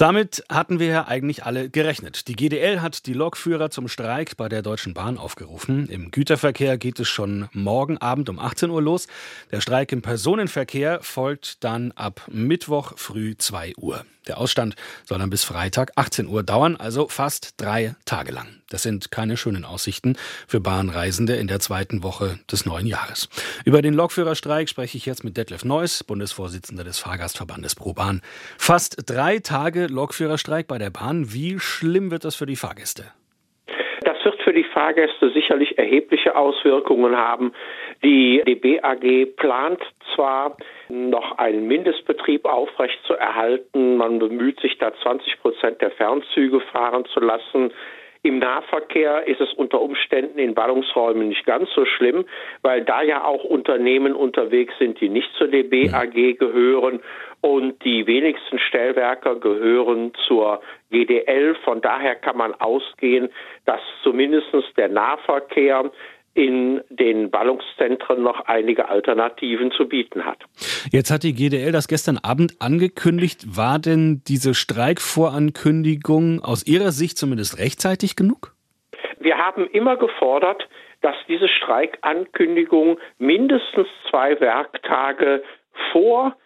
Damit hatten wir ja eigentlich alle gerechnet. Die GDL hat die Lokführer zum Streik bei der Deutschen Bahn aufgerufen. Im Güterverkehr geht es schon morgen Abend um 18 Uhr los. Der Streik im Personenverkehr folgt dann ab Mittwoch früh 2 Uhr. Der Ausstand soll dann bis Freitag 18 Uhr dauern, also fast drei Tage lang. Das sind keine schönen Aussichten für Bahnreisende in der zweiten Woche des neuen Jahres. Über den Lokführerstreik spreche ich jetzt mit Detlef Neuss, Bundesvorsitzender des Fahrgastverbandes ProBahn. Fast drei Tage Lokführerstreik bei der Bahn. Wie schlimm wird das für die Fahrgäste? Das wird für die Fahrgäste sicherlich erhebliche Auswirkungen haben. Die DB AG plant zwar noch einen Mindestbetrieb aufrecht zu erhalten. Man bemüht sich da 20 Prozent der Fernzüge fahren zu lassen. Im Nahverkehr ist es unter Umständen in Ballungsräumen nicht ganz so schlimm, weil da ja auch Unternehmen unterwegs sind, die nicht zur DB AG gehören und die wenigsten Stellwerker gehören zur GDL. Von daher kann man ausgehen, dass zumindest der Nahverkehr in den Ballungszentren noch einige Alternativen zu bieten hat. Jetzt hat die GDL das gestern Abend angekündigt. War denn diese Streikvorankündigung aus Ihrer Sicht zumindest rechtzeitig genug? Wir haben immer gefordert, dass diese Streikankündigung mindestens zwei Werktage vor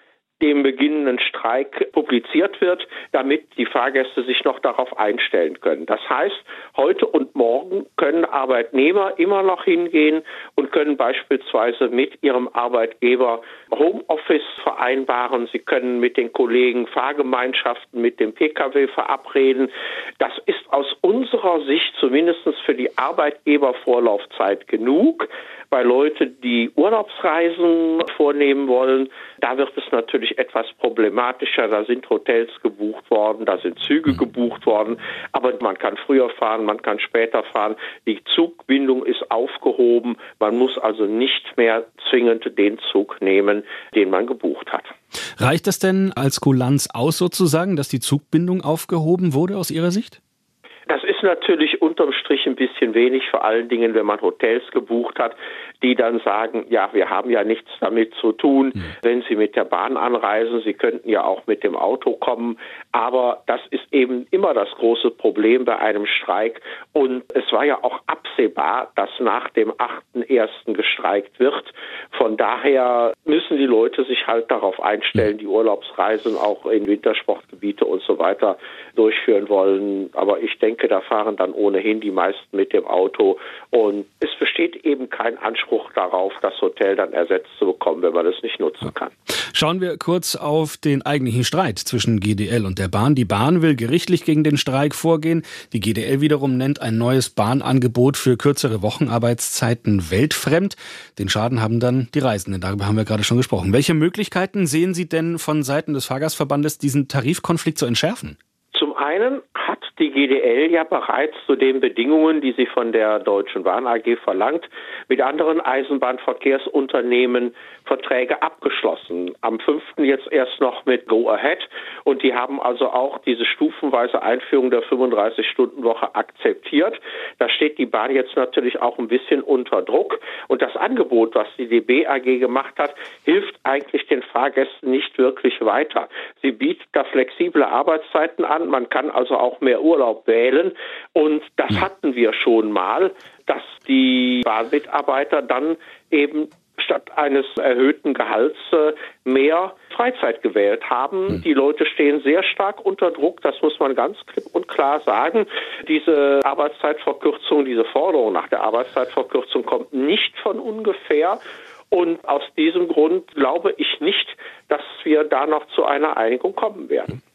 dem beginnenden Streik publiziert wird, damit die Fahrgäste sich noch darauf einstellen können. Das heißt, heute und morgen können Arbeitnehmer immer noch hingehen und können beispielsweise mit ihrem Arbeitgeber Homeoffice vereinbaren. Sie können mit den Kollegen Fahrgemeinschaften mit dem Pkw verabreden. Das ist aus unserer Sicht zumindest für die Arbeitgebervorlaufzeit genug. Bei Leuten, die Urlaubsreisen vornehmen wollen, da wird es natürlich etwas problematischer. Da sind Hotels gebucht worden, da sind Züge mhm. gebucht worden, aber man kann früher fahren, man kann später fahren. Die Zugbindung ist aufgehoben. Man muss also nicht mehr zwingend den Zug nehmen, den man gebucht hat. Reicht das denn als Kulanz aus sozusagen, dass die Zugbindung aufgehoben wurde aus Ihrer Sicht? Das ist natürlich unterm Strich ein bisschen wenig, vor allen Dingen, wenn man Hotels gebucht hat, die dann sagen, ja, wir haben ja nichts damit zu tun, mhm. wenn Sie mit der Bahn anreisen, Sie könnten ja auch mit dem Auto kommen. Aber das ist eben immer das große Problem bei einem Streik. Und es war ja auch absehbar, dass nach dem 8.1. gestreikt wird. Von daher müssen die Leute sich halt darauf einstellen, die Urlaubsreisen auch in Wintersportgebiete und so weiter durchführen wollen. Aber ich denke, da fahren dann ohnehin die meisten mit dem Auto. Und es besteht eben kein Anspruch darauf, das Hotel dann ersetzt zu bekommen, wenn man es nicht nutzen kann. Schauen wir kurz auf den eigentlichen Streit zwischen GDL und der Bahn. Die Bahn will gerichtlich gegen den Streik vorgehen. Die GDL wiederum nennt ein neues Bahnangebot für kürzere Wochenarbeitszeiten weltfremd. Den Schaden haben dann die Reisenden. Darüber haben wir gerade schon gesprochen. Welche Möglichkeiten sehen Sie denn von Seiten des Fahrgastverbandes, diesen Tarifkonflikt zu entschärfen? Zum einen hat die GDL ja bereits zu den Bedingungen, die sie von der Deutschen Bahn AG verlangt, mit anderen Eisenbahnverkehrsunternehmen Verträge abgeschlossen. Am 5. jetzt erst noch mit Go Ahead und die haben also auch diese stufenweise Einführung der 35-Stunden-Woche akzeptiert. Da steht die Bahn jetzt natürlich auch ein bisschen unter Druck und das Angebot, was die DB AG gemacht hat, hilft eigentlich den Fahrgästen nicht wirklich weiter. Sie bietet da flexible Arbeitszeiten an, man kann also auch mehr Urlaub wählen. Und das hm. hatten wir schon mal, dass die Bahnmitarbeiter dann eben statt eines erhöhten Gehalts äh, mehr Freizeit gewählt haben. Hm. Die Leute stehen sehr stark unter Druck, das muss man ganz klipp und klar sagen. Diese Arbeitszeitverkürzung, diese Forderung nach der Arbeitszeitverkürzung kommt nicht von ungefähr. Und aus diesem Grund glaube ich nicht, dass wir da noch zu einer Einigung kommen werden.